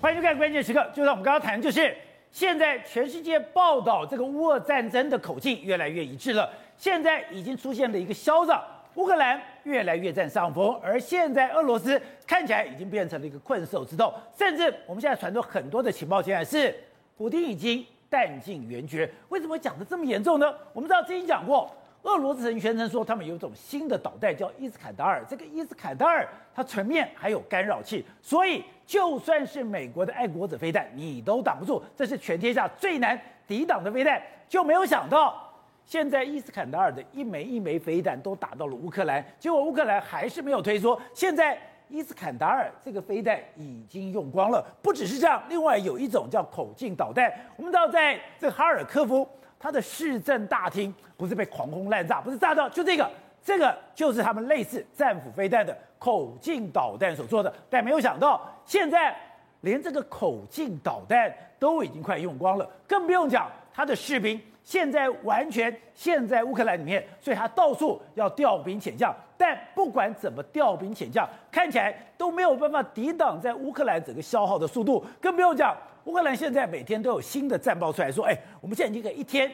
欢迎收看关键时刻，就像我们刚刚谈的，就是现在全世界报道这个乌俄战争的口径越来越一致了。现在已经出现了一个消息，乌克兰越来越占上风，而现在俄罗斯看起来已经变成了一个困兽之斗，甚至我们现在传出很多的情报，现在是普丁已经弹尽援绝。为什么讲的这么严重呢？我们知道之前讲过。俄罗斯人宣称说，他们有一种新的导弹叫伊斯坎达尔。这个伊斯坎达尔，它前面还有干扰器，所以就算是美国的爱国者飞弹，你都挡不住。这是全天下最难抵挡的飞弹。就没有想到，现在伊斯坎达尔的一枚一枚飞弹都打到了乌克兰，结果乌克兰还是没有退缩。现在伊斯坎达尔这个飞弹已经用光了。不只是这样，另外有一种叫口径导弹。我们知道，在这哈尔科夫。他的市政大厅不是被狂轰滥炸，不是炸到，就这个，这个就是他们类似战斧飞弹的口径导弹所做的。但没有想到，现在连这个口径导弹都已经快用光了，更不用讲他的士兵现在完全陷在乌克兰里面，所以他到处要调兵遣将。但不管怎么调兵遣将，看起来都没有办法抵挡在乌克兰整个消耗的速度，更不用讲。乌克兰现在每天都有新的战报出来说，哎，我们现在已经可以一天，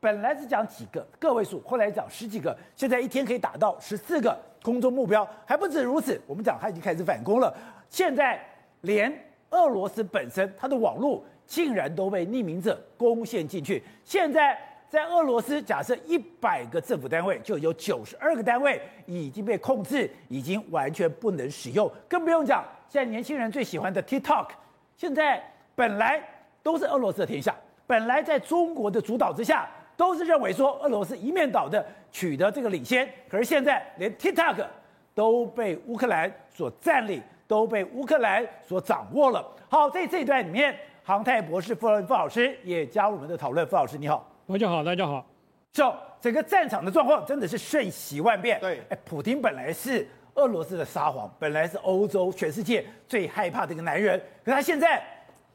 本来是讲几个个位数，后来讲十几个，现在一天可以打到十四个空中目标，还不止如此。我们讲他已经开始反攻了，现在连俄罗斯本身它的网络竟然都被匿名者攻陷进去。现在在俄罗斯，假设一百个政府单位，就有九十二个单位已经被控制，已经完全不能使用，更不用讲现在年轻人最喜欢的 TikTok，现在。本来都是俄罗斯的天下，本来在中国的主导之下，都是认为说俄罗斯一面倒的取得这个领先。可是现在连 TikTok 都被乌克兰所占领，都被乌克兰所掌握了。好，在这一段里面，航太博士傅傅老师也加入我们的讨论。傅老师你好，大家好，大家好。就整个战场的状况真的是瞬息万变。对，哎，普京本来是俄罗斯的沙皇，本来是欧洲全世界最害怕的一个男人，可他现在。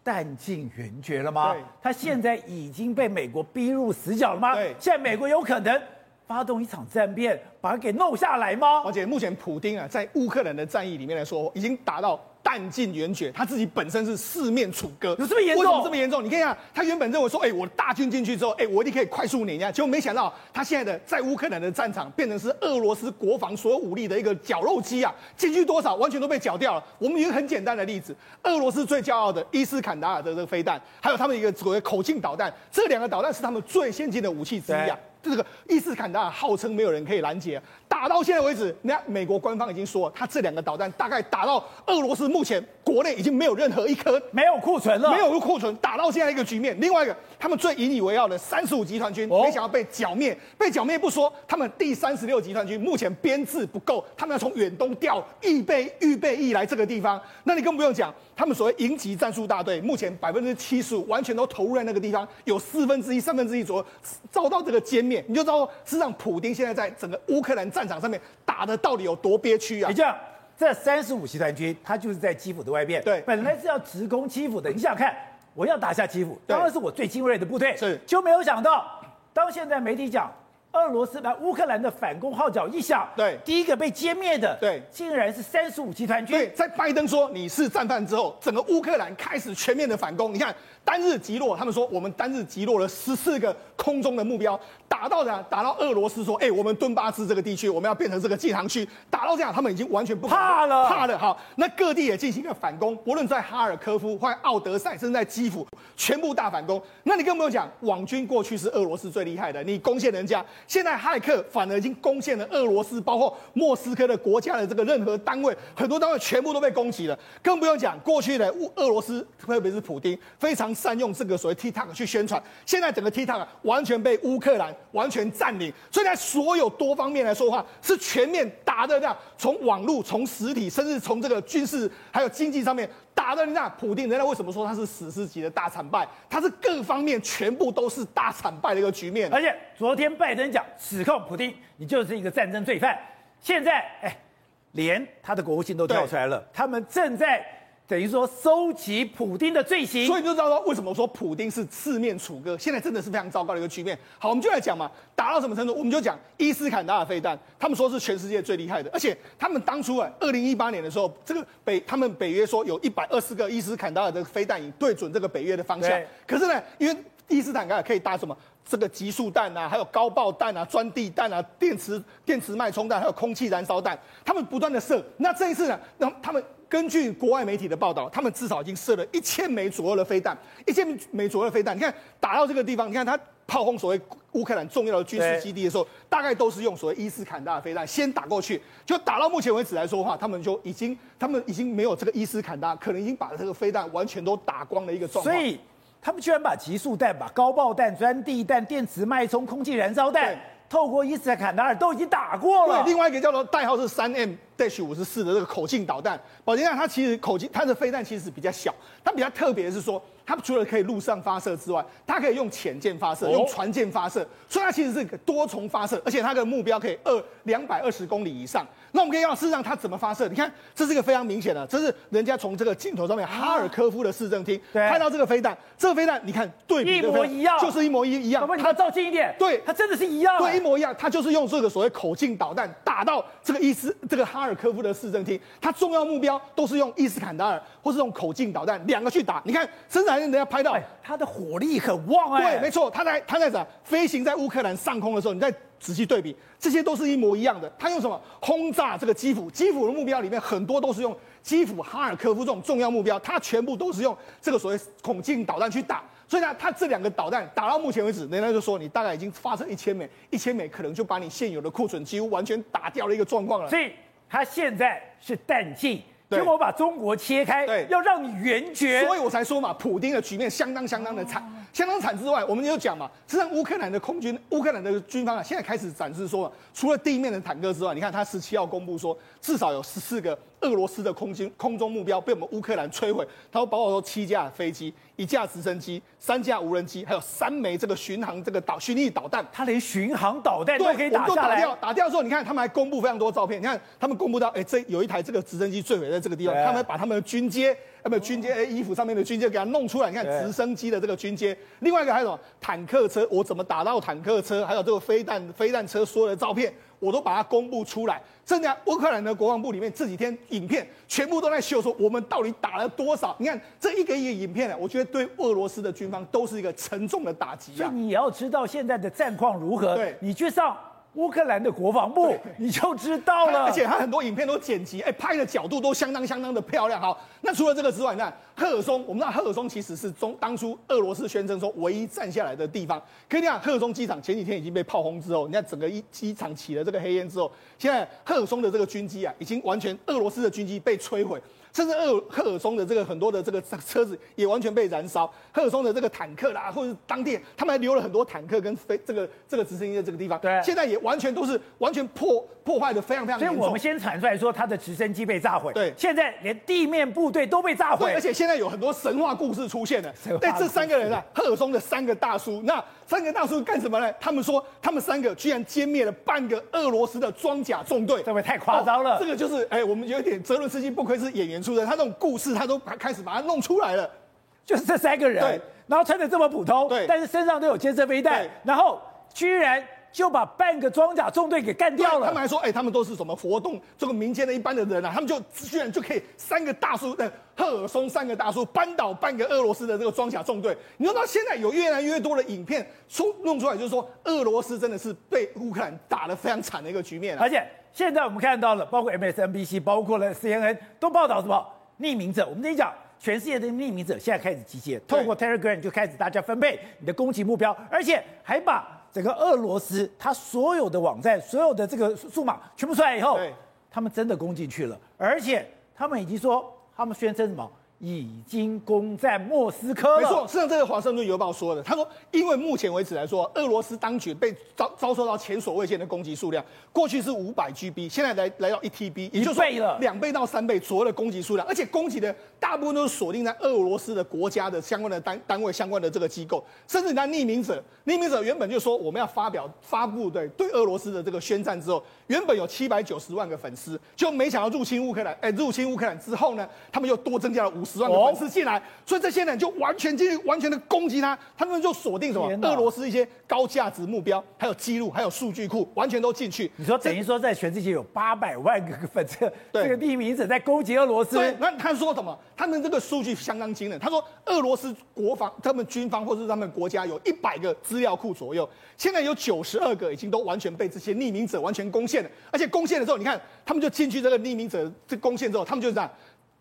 弹尽援绝了吗？对，他现在已经被美国逼入死角了吗？对，现在美国有可能发动一场战变，把他给弄下来吗？而且目前普丁啊，在乌克兰的战役里面来说，已经达到。弹尽援绝，他自己本身是四面楚歌，有这么严重？为什么这么严重？你看一下，他原本认为说，哎、欸，我大军进去之后，哎、欸，我一定可以快速碾压，结果没想到，他现在的在乌克兰的战场变成是俄罗斯国防所有武力的一个绞肉机啊，进去多少完全都被绞掉了。我们一个很简单的例子，俄罗斯最骄傲的伊斯坎达尔的这个飞弹，还有他们一个所谓口径导弹，这两个导弹是他们最先进的武器之一啊。这个伊斯坎达尔号称没有人可以拦截、啊，打到现在为止，人家美国官方已经说了，他这两个导弹大概打到俄罗斯目前国内已经没有任何一颗没有库存了，没有库存，打到现在一个局面。另外一个，他们最引以为傲的三十五集团军，哦、没想到被剿灭，被剿灭不说，他们第三十六集团军目前编制不够，他们要从远东调预备预备役来这个地方，那你更不用讲，他们所谓营级战术大队目前百分之七十五完全都投入在那个地方，有四分之一、三分之一左右遭到这个歼灭。你就知道，事实上，普丁现在在整个乌克兰战场上面打的到底有多憋屈啊！你这样，这三十五集团军，他就是在基辅的外面，对，本来是要直攻基辅的。你想想看，我要打下基辅，当然是我最精锐的部队，是，就没有想到，当现在媒体讲。俄罗斯把乌克兰的反攻号角一响，对，第一个被歼灭的，对，竟然是三十五集团军。对，在拜登说你是战犯之后，整个乌克兰开始全面的反攻。你看，单日击落，他们说我们单日击落了十四个空中的目标，打到的打到俄罗斯说，哎、欸，我们顿巴斯这个地区我们要变成这个禁航区，打到这样，他们已经完全不怕了，怕了。好，那各地也进行了反攻，不论在哈尔科夫或奥德赛，甚至在基辅，全部大反攻。那你更不用讲，网军过去是俄罗斯最厉害的，你攻陷人家，现在骇客。反而已经攻陷了俄罗斯，包括莫斯科的国家的这个任何单位，很多单位全部都被攻击了。更不用讲过去的乌俄罗斯，特别是普丁，非常善用这个所谓 TikTok 去宣传。现在整个 TikTok 完全被乌克兰完全占领，所以在所有多方面来说的话，是全面打的这样，从网络、从实体，甚至从这个军事还有经济上面。打的人家普丁，人家为什么说他是史诗级的大惨败？他是各方面全部都是大惨败的一个局面。而且昨天拜登讲指控普丁，你就是一个战争罪犯。现在哎，连他的国务卿都跳出来了，他们正在等于说收集普丁的罪行。所以就知道说为什么说普丁是四面楚歌，现在真的是非常糟糕的一个局面。好，我们就来讲嘛，打到什么程度？我们就讲伊斯坎达尔飞弹，他们说是全世界最厉害的，而且他们当初啊，二零一八年的时候，这个北他们北约说有一百二十个伊斯坎达尔的飞弹已对准这个北约的方向，可是呢，因为伊斯坦卡可以搭什么？这个集束弹啊，还有高爆弹啊、钻地弹啊、电磁电磁脉冲弹，还有空气燃烧弹，他们不断的射。那这一次呢？那他们根据国外媒体的报道，他们至少已经射了一千枚左右的飞弹，一千枚左右的飞弹。你看打到这个地方，你看他炮轰所谓乌克兰重要的军事基地的时候，大概都是用所谓伊斯坎达的飞弹先打过去。就打到目前为止来说的话，他们就已经他们已经没有这个伊斯坎达，可能已经把这个飞弹完全都打光的一个状况。所以。他们居然把集束弹、把高爆弹、钻地弹、电磁脉冲、空气燃烧弹，透过伊斯坎达尔都已经打过了。对，另外一个叫做代号是三 M Dash 五十四的这个口径导弹，宝杰，它其实口径它的飞弹其实是比较小，它比较特别的是说。它除了可以陆上发射之外，它可以用潜舰发射，用船舰发射，所以它其实是个多重发射，而且它的目标可以二两百二十公里以上。那我们可以要事实上它怎么发射？你看，这是一个非常明显的，这是人家从这个镜头上面哈尔科夫的市政厅拍到这个飞弹，这个飞弹你看对比一模一样，就是一模一一样。把它照近一点，对，它真的是一样，对，一模一样。它就是用这个所谓口径导弹打到这个伊斯这个哈尔科夫的市政厅，它重要目标都是用伊斯坎达尔或是用口径导弹两个去打。你看，甚至还人家拍到。它的火力很旺哎，对，没错，它在它在啥飞行在乌克兰上空的时候，你再仔细对比，这些都是一模一样的。它用什么轰炸这个基辅？基辅的目标里面很多都是用基辅、哈尔科夫这种重要目标，它全部都是用这个所谓孔径导弹去打。所以呢，它这两个导弹打到目前为止，人家就说你大概已经发射一千枚，一千枚可能就把你现有的库存几乎完全打掉了一个状况了。所以它现在是淡季。结果把中国切开，对，要让你圆绝，所以我才说嘛，普丁的局面相当相当的惨，哦、相当惨之外，我们就讲嘛，实际上乌克兰的空军、乌克兰的军方啊，现在开始展示说，除了地面的坦克之外，你看他十七号公布说，至少有十四个。俄罗斯的空军空中目标被我们乌克兰摧毁，他说包括说七架飞机、一架直升机、三架无人机，还有三枚这个巡航这个导巡弋导弹。他连巡航导弹都可以打下来。打掉，打掉之后，你看他们还公布非常多照片。你看他们公布到，哎，这有一台这个直升机坠毁在这个地方，他们把他们的军阶。有没有军阶？哎，衣服上面的军阶给它弄出来。你看直升机的这个军阶，另外一个还有什么坦克车？我怎么打到坦克车？还有这个飞弹飞弹车所有的照片，我都把它公布出来。甚至乌克兰的国防部里面这几天影片全部都在秀，说我们到底打了多少？你看这一个一个影片呢，我觉得对俄罗斯的军方都是一个沉重的打击啊。所以你要知道现在的战况如何，对，你去上。乌克兰的国防部，你就知道了。而且他很多影片都剪辑，哎，拍的角度都相当相当的漂亮。好，那除了这个之外，那赫尔松，我们知道赫尔松其实是中当初俄罗斯宣称说唯一占下来的地方。可以讲，赫尔松机场前几天已经被炮轰之后，你看整个一机场起了这个黑烟之后，现在赫尔松的这个军机啊，已经完全俄罗斯的军机被摧毁。甚至赫赫尔松的这个很多的这个车子也完全被燃烧，赫尔松的这个坦克啦，或者是当地他们还留了很多坦克跟飞这个这个直升机的这个地方，对，现在也完全都是完全破破坏的非常非常严重。所以我们先传出来说他的直升机被炸毁，对，现在连地面部队都被炸毁，而且现在有很多神话故事出现了。对，这三个人啊，赫尔松的三个大叔，那三个大叔干什么呢？他们说他们三个居然歼灭了半个俄罗斯的装甲纵队，这位太夸张了。哦，这个就是哎，我们有点泽伦斯基不愧是演员出身，他这种故事。他都开始把它弄出来了，就是这三个人，对，然后穿的这么普通，对，但是身上都有肩射飞弹，然后居然就把半个装甲纵队给干掉了。他们还说，哎、欸，他们都是什么活动这个民间的一般的人啊，他们就居然就可以三个大叔的赫尔松三个大叔扳倒半个俄罗斯的这个装甲纵队。你知道现在有越来越多的影片出弄出来，就是说俄罗斯真的是被乌克兰打得非常惨的一个局面、啊。而且现在我们看到了，包括 MSNBC，包括了 CNN 都报道什么？匿名者，我们跟你讲，全世界的匿名者现在开始集结，透过 Telegram 就开始大家分配你的攻击目标，而且还把整个俄罗斯他所有的网站、所有的这个数码全部出来以后，他们真的攻进去了，而且他们已经说，他们宣称什么？已经攻占莫斯科了。没错，实际上这个华盛顿邮报说的，他说，因为目前为止来说，俄罗斯当局被遭遭受到前所未见的攻击数量，过去是五百 GB，现在来来到一 TB，也就是说两倍到三倍左右的攻击数量，而且攻击的大部分都是锁定在俄罗斯的国家的相关的单单位、相关的这个机构，甚至那匿名者，匿名者原本就说我们要发表发布对对俄罗斯的这个宣战之后，原本有七百九十万个粉丝，就没想到入侵乌克兰，哎，入侵乌克兰之后呢，他们又多增加了五十万个粉丝进来，哦、所以这些人就完全进去完全的攻击他，他们就锁定什么俄罗斯一些高价值目标，还有记录，还有数据库，完全都进去。你说等于说在全世界有八百万个粉丝，这个匿名者在攻击俄罗斯。对，那他说什么？他们这个数据相当惊人。他说俄罗斯国防、他们军方或者是他们国家有一百个资料库左右，现在有九十二个已经都完全被这些匿名者完全攻陷了，而且攻陷了之后，你看他们就进去这个匿名者这攻陷之后，他们就是这样。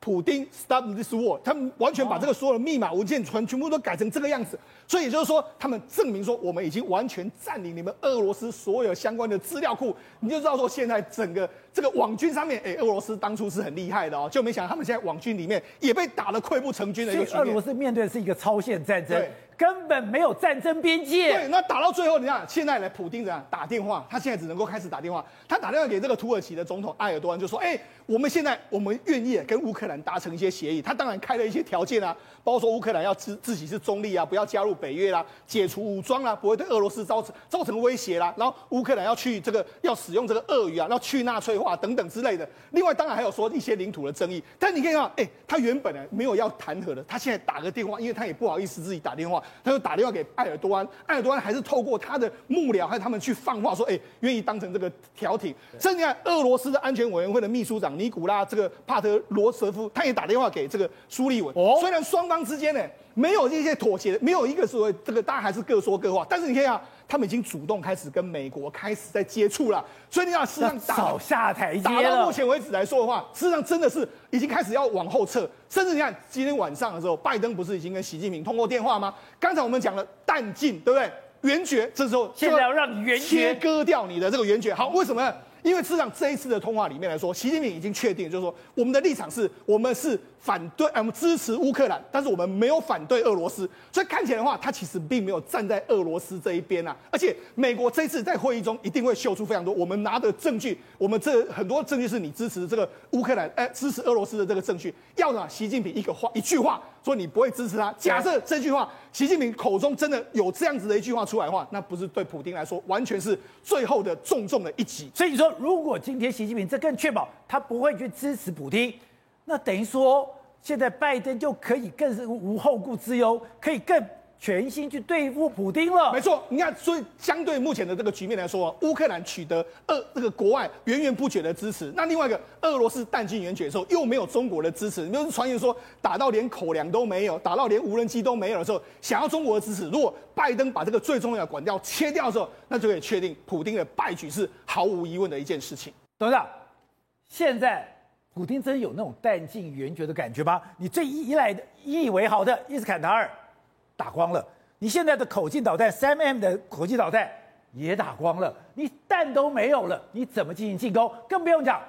普丁 stop this war，他们完全把这个所有的密码文件全全部都改成这个样子，所以也就是说，他们证明说我们已经完全占领你们俄罗斯所有相关的资料库，你就知道说现在整个这个网军上面，哎，俄罗斯当初是很厉害的哦，就没想到他们现在网军里面也被打得溃不成军的一个局面。俄罗斯面对的是一个超限战争。根本没有战争边界。对，那打到最后，你看现在来，普丁怎样打电话？他现在只能够开始打电话。他打电话给这个土耳其的总统埃尔多安，就说：“哎，我们现在我们愿意跟乌克兰达成一些协议。”他当然开了一些条件啊，包括说乌克兰要自自己是中立啊，不要加入北约啦，解除武装啦，不会对俄罗斯造成造成威胁啦。然后乌克兰要去这个要使用这个鳄鱼啊，要去纳粹化等等之类的。另外，当然还有说一些领土的争议。但你可以看到，哎，他原本呢没有要谈和的，他现在打个电话，因为他也不好意思自己打电话，他就打电话给。埃尔多安，埃尔多安还是透过他的幕僚，还有他们去放话说，哎，愿意当成这个调停。甚至看俄罗斯的安全委员会的秘书长尼古拉这个帕特罗舍夫，他也打电话给这个苏利文。哦，虽然双方之间呢没有一些妥协，没有一个所谓这个，大家还是各说各话。但是你看啊，他们已经主动开始跟美国开始在接触了。所以你看，事实上打下台阶打到目前为止来说的话，事实上真的是已经开始要往后撤。甚至你看今天晚上的时候，拜登不是已经跟习近平通过电话吗？刚才我们讲了弹尽，对不对？援绝，这时候现在要 让你圆，切割掉你的这个援绝。好，为什么呢？因为事实上这一次的通话里面来说，习近平已经确定，就是说我们的立场是，我们是反对，我们支持乌克兰，但是我们没有反对俄罗斯。所以看起来的话，他其实并没有站在俄罗斯这一边啊。而且美国这次在会议中一定会秀出非常多我们拿的证据，我们这很多证据是你支持这个乌克兰，哎，支持俄罗斯的这个证据。要让习近平一个话一句话说你不会支持他，假设这句话习近平口中真的有这样子的一句话出来的话，那不是对普京来说完全是最后的重重的一击。所以你说。如果今天习近平这更确保他不会去支持普丁，那等于说现在拜登就可以更是无后顾之忧，可以更。全心去对付普京了，没错。你看，所以相对目前的这个局面来说，乌克兰取得俄这个国外源源不绝的支持。那另外一个，俄罗斯弹尽援绝的时候，又没有中国的支持。你就是传言说打到连口粮都没有，打到连无人机都没有的时候，想要中国的支持。如果拜登把这个最重要的管道切掉的时候，那就可以确定普京的败局是毫无疑问的一件事情。董事长，现在普丁真有那种弹尽援绝的感觉吗？你最依赖的、引以为豪的伊斯坎达尔。打光了，你现在的口径导弹三 M 的口径导弹也打光了，你弹都没有了，你怎么进行进攻？更不用讲，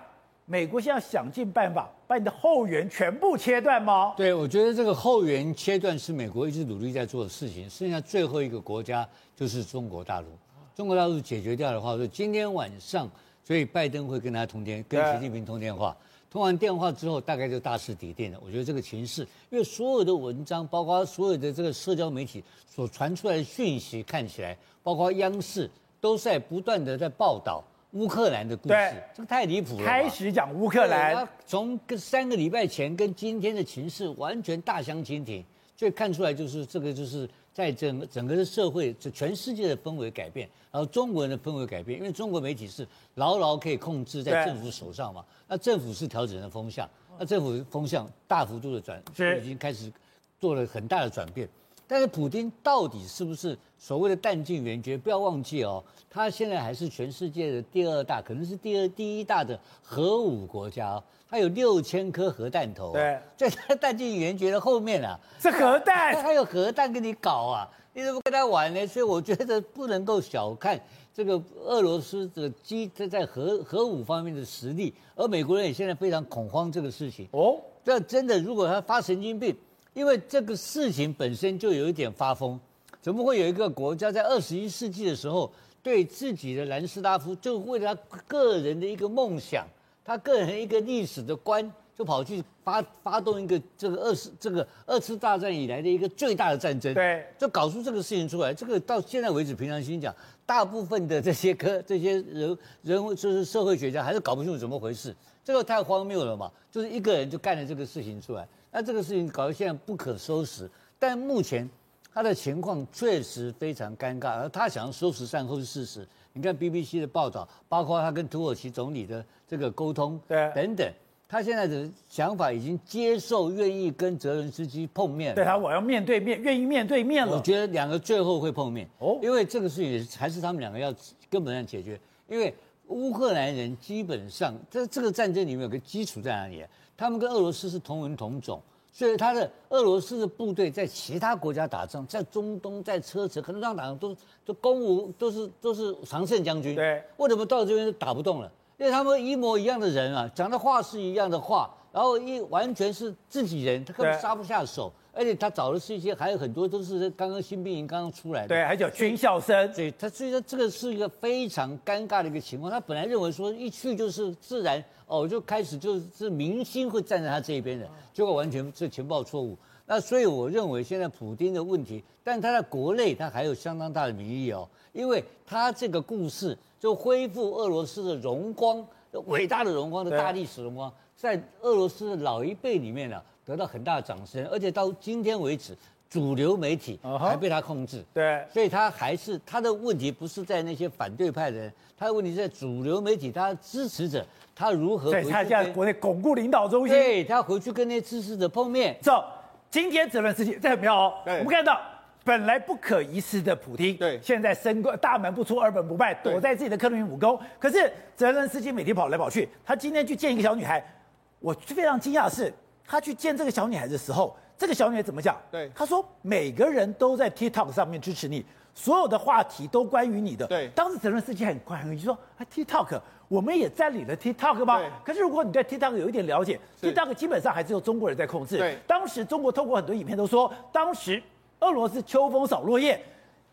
美国现在想尽办法把你的后援全部切断吗？对，我觉得这个后援切断是美国一直努力在做的事情。剩下最后一个国家就是中国大陆，中国大陆解决掉的话，说今天晚上，所以拜登会跟他通电，跟习近平通电话。通完电话之后，大概就大势已定了。我觉得这个情势，因为所有的文章，包括所有的这个社交媒体所传出来的讯息，看起来，包括央视都在不断的在报道乌克兰的故事。对，这个太离谱了。开始讲乌克兰，从跟三个礼拜前跟今天的情势完全大相径庭，所以看出来就是这个就是。在整整个的社会，这全世界的氛围改变，然后中国人的氛围改变，因为中国媒体是牢牢可以控制在政府手上嘛，那政府是调整了风向，那政府风向大幅度的转，已经开始做了很大的转变。但是普京到底是不是所谓的弹尽援绝？不要忘记哦，他现在还是全世界的第二大，可能是第二第一大的核武国家哦。他有六千颗核弹头，对，在他弹尽援绝的后面啊，是核弹，他有核弹跟你搞啊，你怎么跟他玩呢？所以我觉得不能够小看这个俄罗斯的机在在核核武方面的实力，而美国人也现在非常恐慌这个事情。哦。这真的如果他发神经病，因为这个事情本身就有一点发疯，怎么会有一个国家在二十一世纪的时候，对自己的南斯拉夫，就为了他个人的一个梦想，他个人一个历史的观，就跑去发发动一个这个二次这个二次大战以来的一个最大的战争，对，就搞出这个事情出来。这个到现在为止，平常心讲，大部分的这些科这些人人物就是社会学家还是搞不清楚怎么回事。这个太荒谬了嘛，就是一个人就干了这个事情出来，那这个事情搞得现在不可收拾。但目前他的情况确实非常尴尬，而他想要收拾善后是事实。你看 BBC 的报道，包括他跟土耳其总理的这个沟通，对，等等。他现在的想法已经接受，愿意跟泽伦斯基碰面。对他，我要面对面，愿意面对面了。我觉得两个最后会碰面哦，因为这个事情还是他们两个要根本上解决。因为乌克兰人基本上在这个战争里面有个基础在哪里？他们跟俄罗斯是同文同种，所以他的俄罗斯的部队在其他国家打仗，在中东、在车臣，很多地方打仗都都攻无都是都是常胜将军。对，为什么到这边就打不动了？因为他们一模一样的人啊，讲的话是一样的话，然后一完全是自己人，他根本杀不下手，而且他找的是一些还有很多都是刚刚新兵营刚刚出来的，对，还叫军校生，所以他所以说这个是一个非常尴尬的一个情况。他本来认为说一去就是自然哦，就开始就是明星会站在他这一边的，结果完全是情报错误。那所以我认为现在普京的问题，但他在国内他还有相当大的民意哦，因为他这个故事。就恢复俄罗斯的荣光，伟大的荣光的大历史荣光，在俄罗斯的老一辈里面呢，得到很大的掌声，而且到今天为止，主流媒体还被他控制。对，所以他还是他的问题不是在那些反对派的人，他的问题是在主流媒体，他支持者他如何回去？他现在国内巩固领导中心，对他回去跟那些支持者碰面。走，今天泽伦斯基这很妙哦，我们看到。本来不可一世的普丁，对，现在升官大门不出二本不败，躲在自己的克里姆林宫。可是泽连斯基每天跑来跑去，他今天去见一个小女孩，我非常惊讶的是，他去见这个小女孩的时候，这个小女孩怎么讲？对，他说每个人都在 TikTok 上面支持你，所有的话题都关于你的。对，当时泽伦斯基很快很就说啊，TikTok，我们也占领了 TikTok 吗？可是如果你对 TikTok 有一点了解，TikTok 基本上还是由中国人在控制。对，当时中国透过很多影片都说，当时。俄罗斯秋风扫落叶，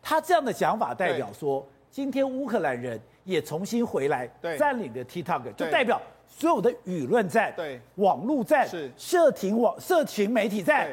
他这样的想法代表说，今天乌克兰人也重新回来占领了 TikTok，就代表所有的舆论战、对网络战、是社群网、社群媒体战。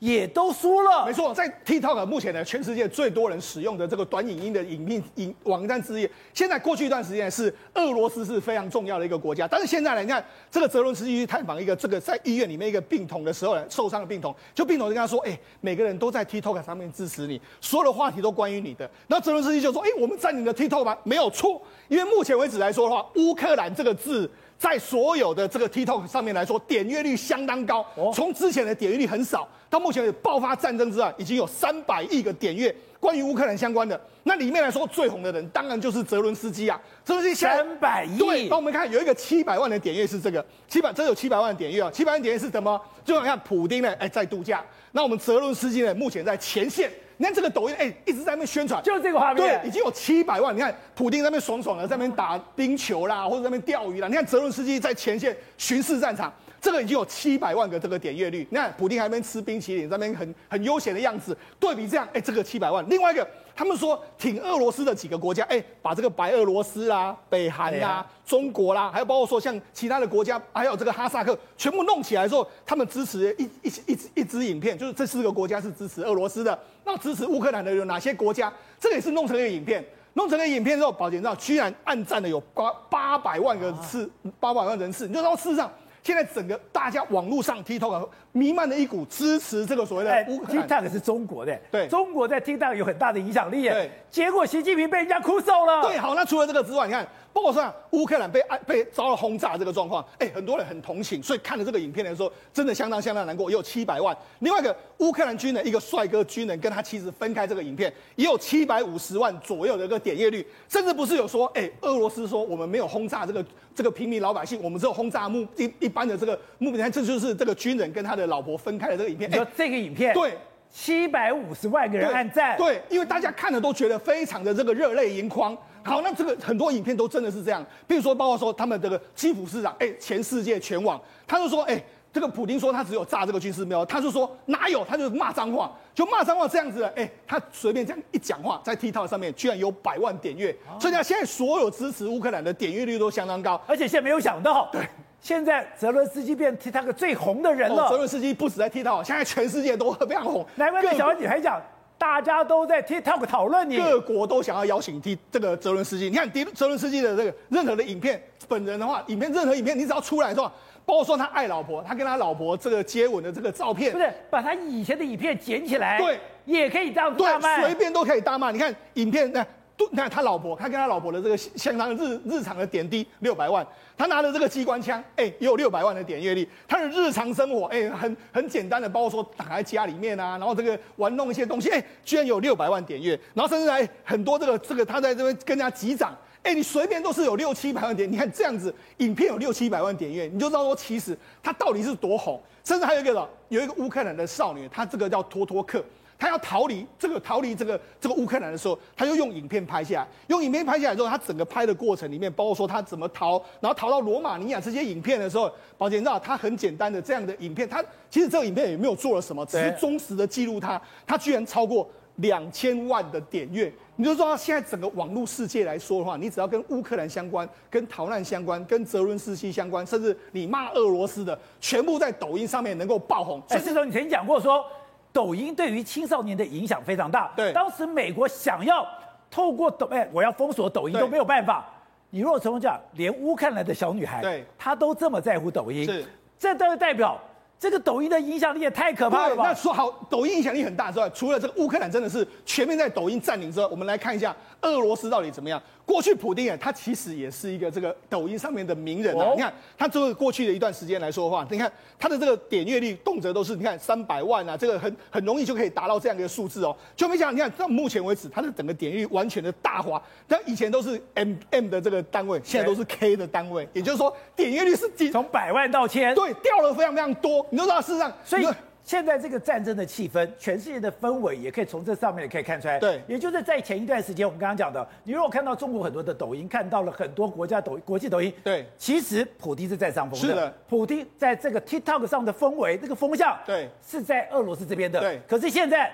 也都输了，没错，在 TikTok 目前呢，全世界最多人使用的这个短影音的影片影网站之一。现在过去一段时间是俄罗斯是非常重要的一个国家，但是现在呢，你看这个泽伦斯基去探访一个这个在医院里面一个病童的时候呢，受伤的病童，就病童就跟他说，哎，每个人都在 TikTok 上面支持你，所有的话题都关于你的。然后泽伦斯基就说，哎，我们占领了 TikTok 吗？没有错，因为目前为止来说的话，乌克兰这个字。在所有的这个 TikTok 上面来说，点阅率相当高。从之前的点阅率很少，到目前爆发战争之外，已经有三百亿个点阅。关于乌克兰相关的，那里面来说最红的人，当然就是泽伦斯基啊。泽伦斯基三百亿。对，帮我们看有一个七百万的点阅是这个，七百，这有七百万的点阅啊。七百万点阅是什么？就好像普丁呢，哎，在度假。那我们泽伦斯基呢，目前在前线。你看这个抖音，哎、欸，一直在那边宣传，就是这个画面，对，已经有七百万。你看，普丁在那边爽爽的，在那边打冰球啦，或者在那边钓鱼啦。你看泽伦斯基在前线巡视战场，这个已经有七百万个这个点阅率。你看，普丁还在那边吃冰淇淋，在那边很很悠闲的样子。对比这样，哎、欸，这个七百万。另外一个。他们说挺俄罗斯的几个国家，哎，把这个白俄罗斯啦、北韩啦、啊、中国啦，还有包括说像其他的国家，还有这个哈萨克，全部弄起来之后，他们支持一一一一支影片，就是这四个国家是支持俄罗斯的。那支持乌克兰的有哪些国家？这个也是弄成一个影片，弄成个影片之后，宝杰知道居然暗赞了有八八百万个次，八百万人次，你就知道事实上。现在整个大家网络上 TikTok 弥漫了一股支持这个所谓的，TikTok 是中国的，对，中国在 TikTok 有很大的影响力，对，结果习近平被人家哭瘦了，对，好，那除了这个之外，你看。包括说乌克兰被被遭了轰炸这个状况，哎，很多人很同情，所以看了这个影片的时候，真的相当相当难过。也有七百万，另外一个乌克兰军人，一个帅哥军人跟他妻子分开这个影片，也有七百五十万左右的一个点阅率，甚至不是有说，哎，俄罗斯说我们没有轰炸这个这个平民老百姓，我们只有轰炸目一一般的这个目标，这就是这个军人跟他的老婆分开的这个影片。你说这个影片？对。七百五十万个人按赞，对，因为大家看了都觉得非常的这个热泪盈眶。好，那这个很多影片都真的是这样，比如说包括说他们这个基辅市长，哎，全世界全网，他就说，哎，这个普京说他只有炸这个军事目标，他就说哪有，他就骂脏话，就骂脏话这样子，哎，他随便这样一讲话，在 TikTok 上面居然有百万点阅，哦、所以呢，现在所有支持乌克兰的点阅率都相当高，而且现在没有想到，对，现在泽伦斯基变 TikTok 最红的人了，泽伦斯基不止在 TikTok，现在全世界都非常红，难怪那小女孩讲，大家都在 TikTok 讨论你，各国都想要邀请 T 这个泽伦斯基，你看泽伦斯基的这个任何的影片，本人的话，影片任何影片，你只要出来的话。包括说他爱老婆，他跟他老婆这个接吻的这个照片，不是把他以前的影片捡起来，对，也可以这样子大卖，对，随便都可以大卖。你看影片，那你看他老婆，他跟他老婆的这个相当日日常的点滴六百万，他拿着这个机关枪，哎，也有六百万的点阅率。他的日常生活，哎，很很简单的，包括说打在家里面啊，然后这个玩弄一些东西，哎，居然有六百万点阅，然后甚至还很多这个这个他在这边跟人家击掌。哎，你随便都是有六七百万点，你看这样子，影片有六七百万点阅，你就知道说其实他到底是多红。甚至还有一个，有一个乌克兰的少女，她这个叫托托克，她要逃离这个逃离这个这个乌克兰的时候，她就用影片拍下来。用影片拍下来之后，她整个拍的过程里面，包括说她怎么逃，然后逃到罗马尼亚这些影片的时候，宝杰你知道，她很简单的这样的影片，她其实这个影片也没有做了什么，只是忠实的记录她，她居然超过两千万的点阅。你就说，现在整个网络世界来说的话，你只要跟乌克兰相关、跟逃难相关、跟泽伦斯基相关，甚至你骂俄罗斯的，全部在抖音上面能够爆红。哎，这种你曾经讲过说，抖音对于青少年的影响非常大。对，当时美国想要透过抖，哎，我要封锁抖音都没有办法。你如果从讲，连乌克兰的小女孩，对，她都这么在乎抖音，是，这都代表。这个抖音的影响力也太可怕了吧？那说好，抖音影响力很大之外，除了这个乌克兰真的是全面在抖音占领之后，我们来看一下俄罗斯到底怎么样。过去普丁啊，他其实也是一个这个抖音上面的名人啊。你看他这个过去的一段时间来说的话，你看他的这个点阅率动辄都是你看三百万啊，这个很很容易就可以达到这样一个数字哦。就没想到你看到目前为止，他的整个点阅率完全的大滑。他以前都是 M M 的这个单位，现在都是 K 的单位，也就是说点阅率是从百万到千，对，掉了非常非常多。你都知道事实上，所以。现在这个战争的气氛，全世界的氛围也可以从这上面也可以看出来。对，也就是在前一段时间，我们刚刚讲的，你如果看到中国很多的抖音，看到了很多国家抖国际抖音，对，其实普丁是在上风的。是的，普丁在这个 TikTok 上的氛围，这个风向，对，是在俄罗斯这边的。对，可是现在。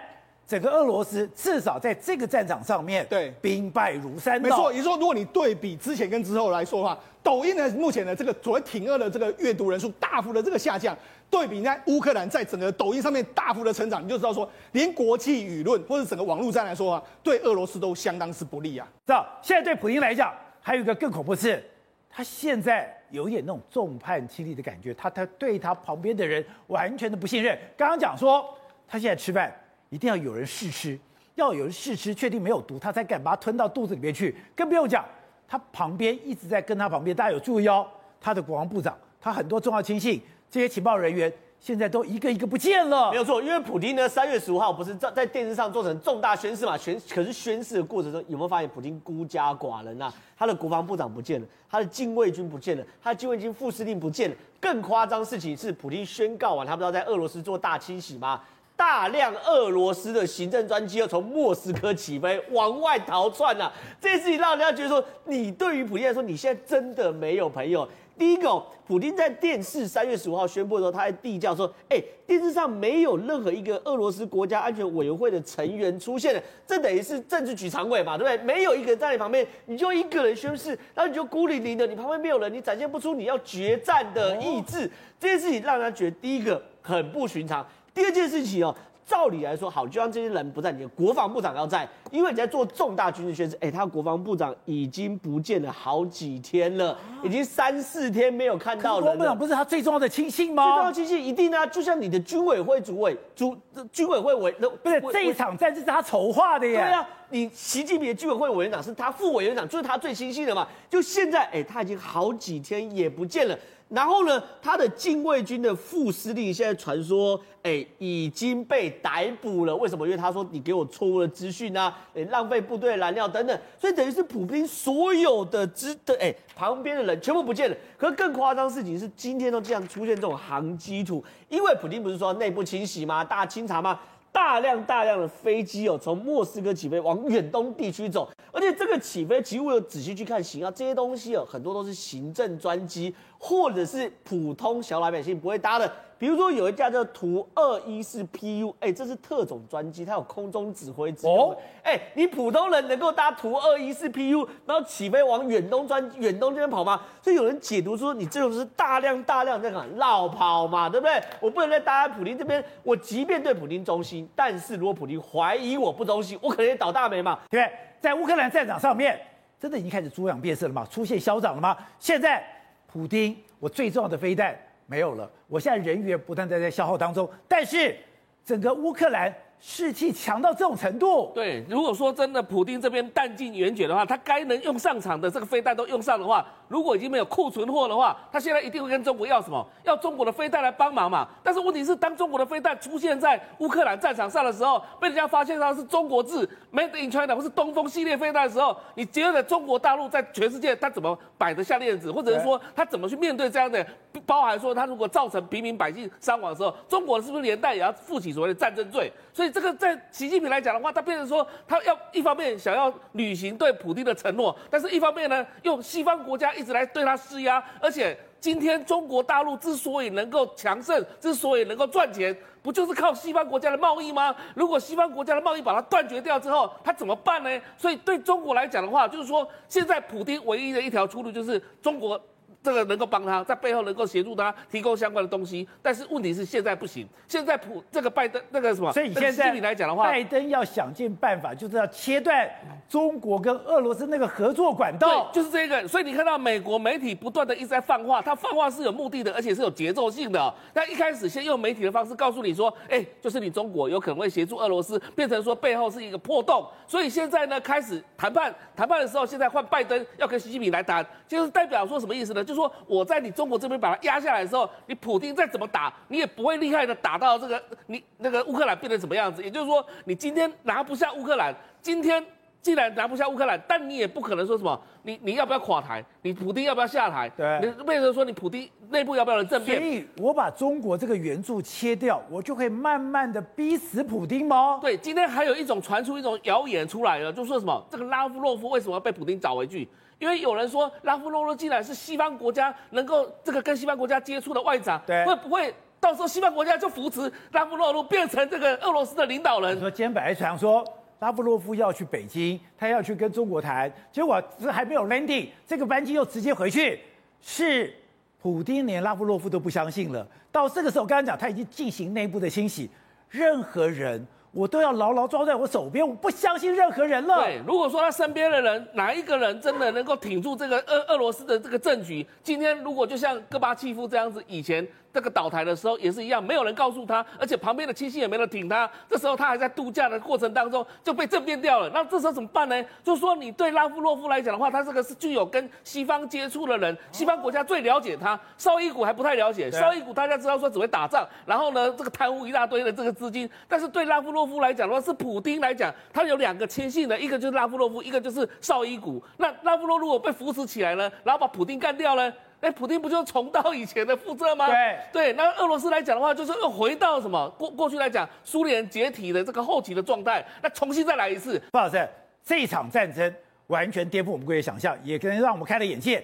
整个俄罗斯至少在这个战场上面，对，兵败如山倒。没错，也就是说，如果你对比之前跟之后来说的话，抖音呢，目前的这个所谓挺俄的这个阅读人数大幅的这个下降，对比在乌克兰在整个抖音上面大幅的成长，你就知道说，连国际舆论或者整个网络战来说啊，对俄罗斯都相当是不利啊。知道，现在对普京来讲，还有一个更恐怖是，他现在有一点那种众叛亲离的感觉，他他对他旁边的人完全的不信任。刚刚讲说，他现在吃饭。一定要有人试吃，要有人试吃，确定没有毒，他才敢把它吞到肚子里面去。更不用讲，他旁边一直在跟他旁边，大家有注意哦，他的国防部长，他很多重要亲信，这些情报人员现在都一个一个不见了。没有错，因为普丁呢，三月十五号不是在在电视上做成重大宣誓嘛？宣可是宣誓的过程中，有没有发现普丁孤家寡人啊？他的国防部长不见了，他的禁卫军不见了，他的禁卫军副司令不见了。更夸张事情是，普丁宣告完，他不知道在俄罗斯做大清洗吗？大量俄罗斯的行政专机要从莫斯科起飞往外逃窜了，这件事情让人家觉得说，你对于普丁来说，你现在真的没有朋友。第一个，普京在电视三月十五号宣布的时候，他还地叫说，哎，电视上没有任何一个俄罗斯国家安全委员会的成员出现了，这等于是政治局常委嘛，对不对？没有一个人在你旁边，你就一个人宣誓，然后你就孤零零的，你旁边没有人，你展现不出你要决战的意志，这件事情让他觉得第一个很不寻常。第二件事情哦，照理来说，好，就像这些人不在，你的国防部长要在，因为你在做重大军事宣誓。哎，他国防部长已经不见了好几天了，已经三四天没有看到人了。国防部长不是他最重要的亲信吗？最重要的亲信一定啊，就像你的军委会主委主军委会委，不是这一场战是他筹划的耶。对啊，你习近平的军委会委员长是他副委员长，就是他最亲信的嘛。就现在，哎，他已经好几天也不见了。然后呢，他的禁卫军的副司令现在传说，哎，已经被逮捕了。为什么？因为他说你给我错误的资讯啊，哎，浪费部队燃料等等。所以等于是普丁所有的支的哎旁边的人全部不见了。可是更夸张的事情是，今天都这样出现这种航机图，因为普丁不是说内部清洗吗？大清查吗？大量大量的飞机哦，从莫斯科起飞往远东地区走，而且这个起飞，其实我有仔细去看型号，这些东西哦，很多都是行政专机或者是普通小老百姓不会搭的比如说有一架叫图二一四 PU，哎，这是特种专机，它有空中指挥之用。哎、哦，你普通人能够搭图二一四 PU，然后起飞往远东专远东这边跑吗？所以有人解读说，你这种是大量大量在干绕跑嘛，对不对？我不能再搭在普丁这边，我即便对普丁忠心，但是如果普丁怀疑我不忠心，我可能也倒大霉嘛。对，在乌克兰战场上面，真的已经开始猪羊变色了吗？出现嚣张了吗？现在普丁，我最重要的飞弹。没有了，我现在人员不断在在消耗当中，但是整个乌克兰。士气强到这种程度，对。如果说真的普丁这边弹尽援绝的话，他该能用上场的这个飞弹都用上的话，如果已经没有库存货的话，他现在一定会跟中国要什么？要中国的飞弹来帮忙嘛。但是问题是，当中国的飞弹出现在乌克兰战场上的时候，被人家发现它是中国制 Made in China 或是东风系列飞弹的时候，你觉得中国大陆在全世界他怎么摆得下链子，或者是说他怎么去面对这样的？包含说他如果造成平民百姓伤亡的时候，中国是不是连带也要负起所谓的战争罪？所以。这个在习近平来讲的话，他变成说，他要一方面想要履行对普京的承诺，但是一方面呢，用西方国家一直来对他施压。而且今天中国大陆之所以能够强盛，之所以能够赚钱，不就是靠西方国家的贸易吗？如果西方国家的贸易把它断绝掉之后，他怎么办呢？所以对中国来讲的话，就是说，现在普京唯一的一条出路就是中国。这个能够帮他，在背后能够协助他提供相关的东西，但是问题是现在不行。现在普这个拜登那个什么，所以现在来讲的话，拜登要想尽办法，就是要切断中国跟俄罗斯那个合作管道。对，就是这个。所以你看到美国媒体不断的一直在放话，他放话是有目的的，而且是有节奏性的哦。他一开始先用媒体的方式告诉你说，哎，就是你中国有可能会协助俄罗斯，变成说背后是一个破洞。所以现在呢，开始谈判，谈判的时候，现在换拜登要跟习近平来谈，就是代表说什么意思呢？就说我在你中国这边把它压下来的时候，你普京再怎么打，你也不会厉害的打到这个你那个乌克兰变成什么样子。也就是说，你今天拿不下乌克兰，今天既然拿不下乌克兰，但你也不可能说什么，你你要不要垮台？你普京要不要下台？对，你为什么说你普京内部要不要人政变？所以我把中国这个援助切掉，我就可以慢慢的逼死普京吗？对，今天还有一种传出一种谣言出来了，就说什么这个拉夫洛夫为什么要被普京找回去？因为有人说拉夫洛夫既然是西方国家能够这个跟西方国家接触的外长，对，会不会到时候西方国家就扶持拉夫洛夫变成这个俄罗斯的领导人？说今天本来想说拉夫洛夫要去北京，他要去跟中国谈，结果这还没有 landing，这个班机又直接回去，是普丁连拉夫洛夫都不相信了。到这个时候，刚刚讲他已经进行内部的清洗，任何人。我都要牢牢抓在我手边，我不相信任何人了。对，如果说他身边的人哪一个人真的能够挺住这个俄俄罗斯的这个政局，今天如果就像戈巴契夫这样子，以前。这个倒台的时候也是一样，没有人告诉他，而且旁边的亲信也没人挺他。这时候他还在度假的过程当中就被政变掉了。那这时候怎么办呢？就是说你对拉夫洛夫来讲的话，他这个是具有跟西方接触的人，西方国家最了解他。绍伊古还不太了解，绍伊古大家知道说只会打仗，然后呢这个贪污一大堆的这个资金。但是对拉夫洛夫来讲的话，是普丁来讲，他有两个亲信的，一个就是拉夫洛夫，一个就是绍伊古。那拉夫洛夫如果被扶持起来呢，然后把普丁干掉了。哎，普京不就重蹈以前的覆辙吗？对对，那俄罗斯来讲的话，就是又回到什么过过去来讲，苏联解体的这个后期的状态，那重新再来一次。不好意思，这一场战争完全颠覆我们过去想象，也可能让我们开了眼界。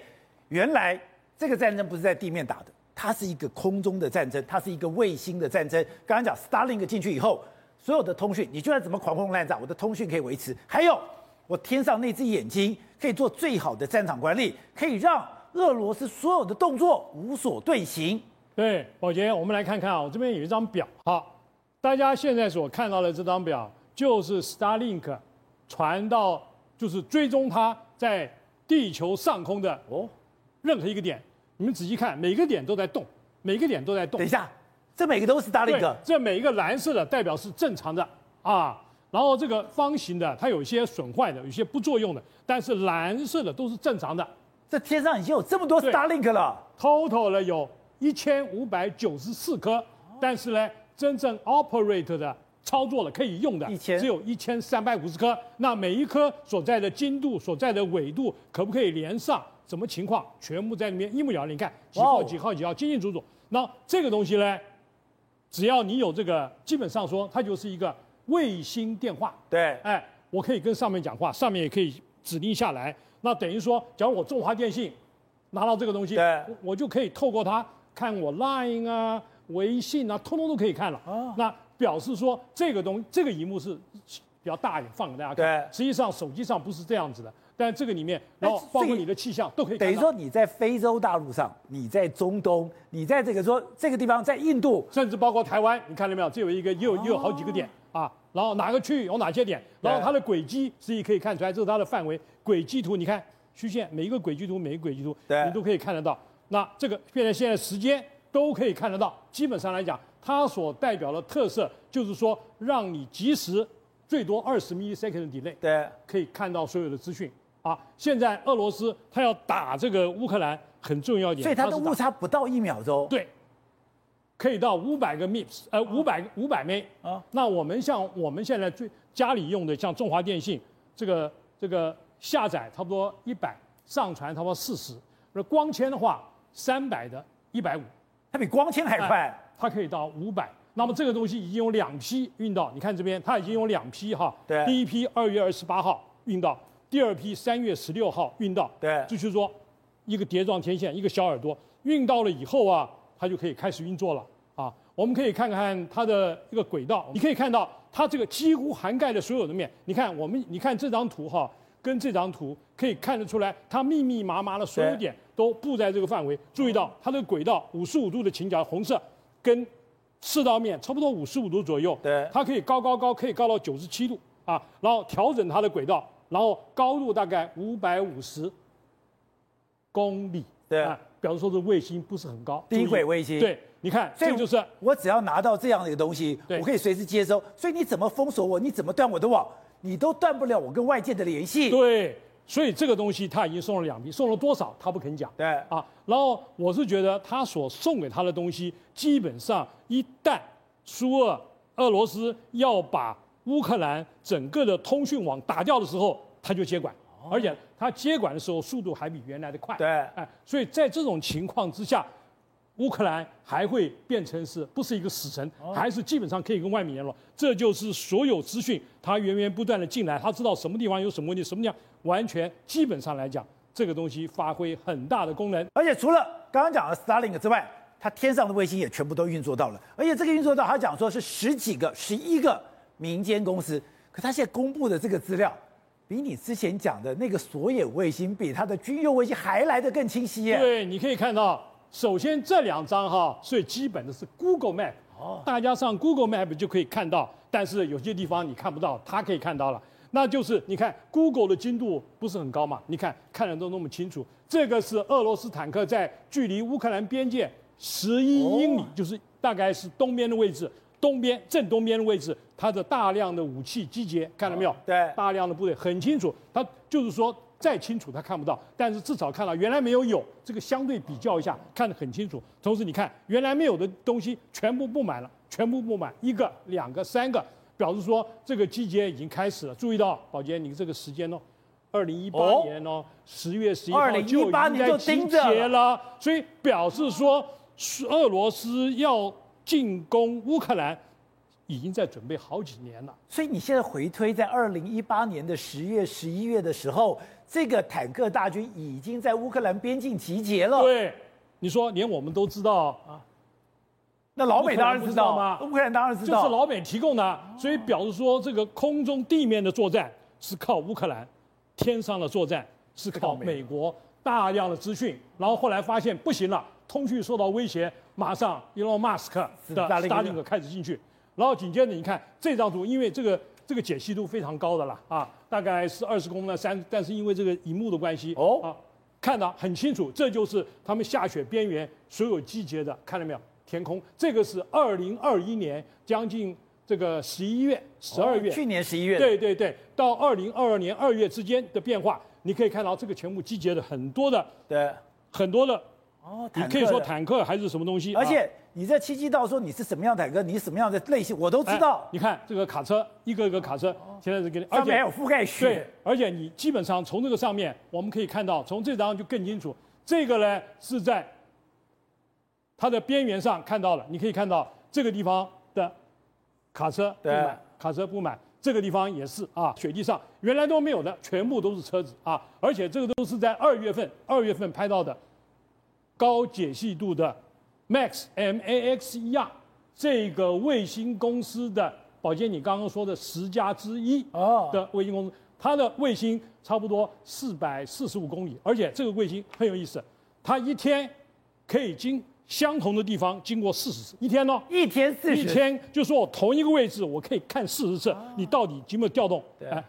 原来这个战争不是在地面打的，它是一个空中的战争，它是一个卫星的战争。刚刚讲 Starlink 进去以后，所有的通讯，你就算怎么狂轰滥炸，我的通讯可以维持。还有，我天上那只眼睛可以做最好的战场管理，可以让。俄罗斯所有的动作无所遁形。对，宝杰，我们来看看啊，我这边有一张表。哈，大家现在所看到的这张表，就是 Starlink 传到，就是追踪它在地球上空的哦，任何一个点。你们仔细看，每个点都在动，每个点都在动。等一下，这每个都是 Starlink。这每一个蓝色的代表是正常的啊，然后这个方形的它有一些损坏的，有些不作用的，但是蓝色的都是正常的。这天上已经有这么多 Starlink 了，total 了有一千五百九十四颗，但是呢，真正 operate 的操作了可以用的，只有一千三百五十颗。那每一颗所在的精度、所在的纬度，可不可以连上？什么情况？全部在里面一目了然。你看几号几号几号，清清楚楚。那这个东西呢，只要你有这个，基本上说它就是一个卫星电话。对，哎，我可以跟上面讲话，上面也可以指令下来。那等于说，假如我中华电信拿到这个东西，我就可以透过它看我 Line 啊，微信啊，通通都可以看了。啊，那表示说这个东这个荧幕是比较大一点，放给大家看。对，实际上手机上不是这样子的。但这个里面，然后包括你的气象都可以。等于说你在非洲大陆上，你在中东，你在这个说这个地方，在印度，甚至包括台湾，你看到没有？这有一个，又又有好几个点啊。然后哪个区域有哪些点？然后它的轨迹实际可以看出来，这是它的范围轨迹图。你看曲线，每一个轨迹图，每一个轨迹图，你都可以看得到。那这个变成现在时间都可以看得到。基本上来讲，它所代表的特色就是说，让你及时最多二十 millisecond delay，对，可以看到所有的资讯。啊，现在俄罗斯他要打这个乌克兰，很重要一点，所以它的误差不到一秒钟，对，可以到五百个 MIPS，呃，五百五百枚啊。那我们像我们现在最家里用的，像中华电信，这个这个下载差不多一百，上传差不多四十。那光纤的话，三百的一百五，它比光纤还快，它可以到五百。那么这个东西已经有两批运到，你看这边，它已经有两批哈，对，第一批二月二十八号运到。第二批三月十六号运到，对，就是说一个碟状天线，一个小耳朵运到了以后啊，它就可以开始运作了啊。我们可以看看它的一个轨道，你可以看到它这个几乎涵盖了所有的面。你看我们，你看这张图哈，跟这张图可以看得出来，它密密麻麻的所有点都布在这个范围。注意到它的轨道五十五度的倾角，红色跟赤道面差不多五十五度左右，对，它可以高高高，可以高到九十七度啊，然后调整它的轨道。然后高度大概五百五十公里，对啊，表示说是卫星不是很高，低轨卫星。对，你看，这就是我只要拿到这样的一个东西，我可以随时接收。所以你怎么封锁我？你怎么断我的网？你都断不了我跟外界的联系。对，所以这个东西他已经送了两批，送了多少他不肯讲。对啊，然后我是觉得他所送给他的东西，基本上一旦苏俄俄罗斯要把。乌克兰整个的通讯网打掉的时候，他就接管，而且他接管的时候速度还比原来的快。对，哎，所以在这种情况之下，乌克兰还会变成是不是一个死城，还是基本上可以跟外面联络。这就是所有资讯，它源源不断的进来，他知道什么地方有什么问题，什么地方完全基本上来讲，这个东西发挥很大的功能。而且除了刚刚讲的 Starlink 之外，它天上的卫星也全部都运作到了，而且这个运作到，他讲说是十几个、十一个。民间公司，可他现在公布的这个资料，比你之前讲的那个所有卫星，比他的军用卫星还来得更清晰耶。对，你可以看到，首先这两张哈，最基本的是 Google Map，哦，大家上 Google Map 就可以看到，但是有些地方你看不到，它可以看到了。那就是你看 Google 的精度不是很高嘛？你看看得都那么清楚。这个是俄罗斯坦克在距离乌克兰边界十一英里，哦，就是大概是东边的位置。东边正东边的位置，它的大量的武器集结，看到没有？对，大量的部队很清楚。它就是说再清楚他看不到，但是至少看到原来没有有这个相对比较一下，看得很清楚。同时你看原来没有的东西全部布满了，全部布满一个、两个、三个，表示说这个季节已经开始了。注意到宝洁，你这个时间哦，二零一八年哦，十月十一号就已经在集结了，所以表示说俄罗斯要。进攻乌克兰已经在准备好几年了，所以你现在回推在二零一八年的十月、十一月的时候，这个坦克大军已经在乌克兰边境集结了。对，你说连我们都知道啊？那老美当然知道吗？乌克兰当然知道，就是老美提供的，所以表示说这个空中、地面的作战是靠乌克兰，天上的作战是靠美国大量的资讯，然后后来发现不行了。通讯受到威胁，马上 Elon Musk 的 Starlink 开始进去，然后紧接着你看这张图，因为这个这个解析度非常高的了啊，大概是二十公分三，但是因为这个荧幕的关系哦啊，看得很清楚，这就是他们下雪边缘所有季节的，看到没有？天空，这个是二零二一年将近这个十一月、十二月，去年十一月，对对对，到二零二二年二月之间的变化，你可以看到这个全部集结的很多的，对，很多的。哦，你可以说坦克还是什么东西？而且你在七七道说你是什么样的坦克，你什么样的类型，我都知道。你看这个卡车，一个一个卡车，现在是给你，而且还有覆盖雪。对，而且你基本上从这个上面，我们可以看到，从这张就更清楚。这个呢是在它的边缘上看到了，你可以看到这个地方的卡车布满，卡车布满，这个地方也是啊，雪地上原来都没有的，全部都是车子啊，而且这个都是在二月份，二月份拍到的。高解析度的 Max M A X 一样这个卫星公司的宝剑，你刚刚说的十家之一的卫星公司，它的卫星差不多四百四十五公里，而且这个卫星很有意思，它一天可以经相同的地方经过四十次，一天呢，一天四十，一天就是说我同一个位置我可以看四十次，你到底经没有调动？哎。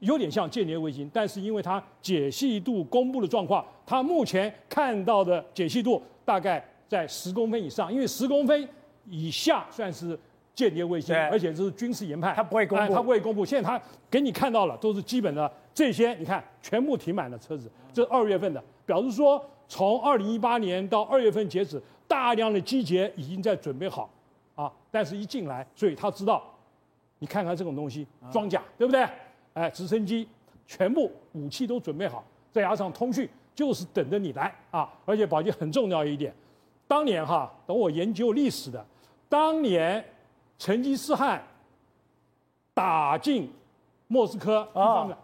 有点像间谍卫星，但是因为它解析度公布的状况，它目前看到的解析度大概在十公分以上，因为十公分以下算是间谍卫星，而且这是军事研判，它不会公布，它不会公布。现在它给你看到了，都是基本的这些，你看全部停满了车子，这是二月份的，表示说从二零一八年到二月份截止，大量的机捷已经在准备好啊，但是一进来，所以他知道，你看看这种东西装甲，对不对？哎，直升机全部武器都准备好，再加上通讯，就是等着你来啊！而且宝鸡很重要一点，当年哈，等我研究历史的，当年成吉思汗打进莫斯科一方面，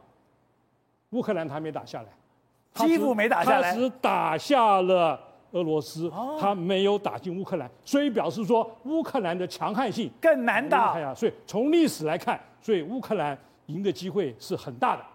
乌克兰他没打下来，基辅没打下来，他只打下了俄罗斯，他没有打进乌克兰，所以表示说乌克兰的强悍性更难打。所以从历史来看，所以乌克兰。赢的机会是很大的。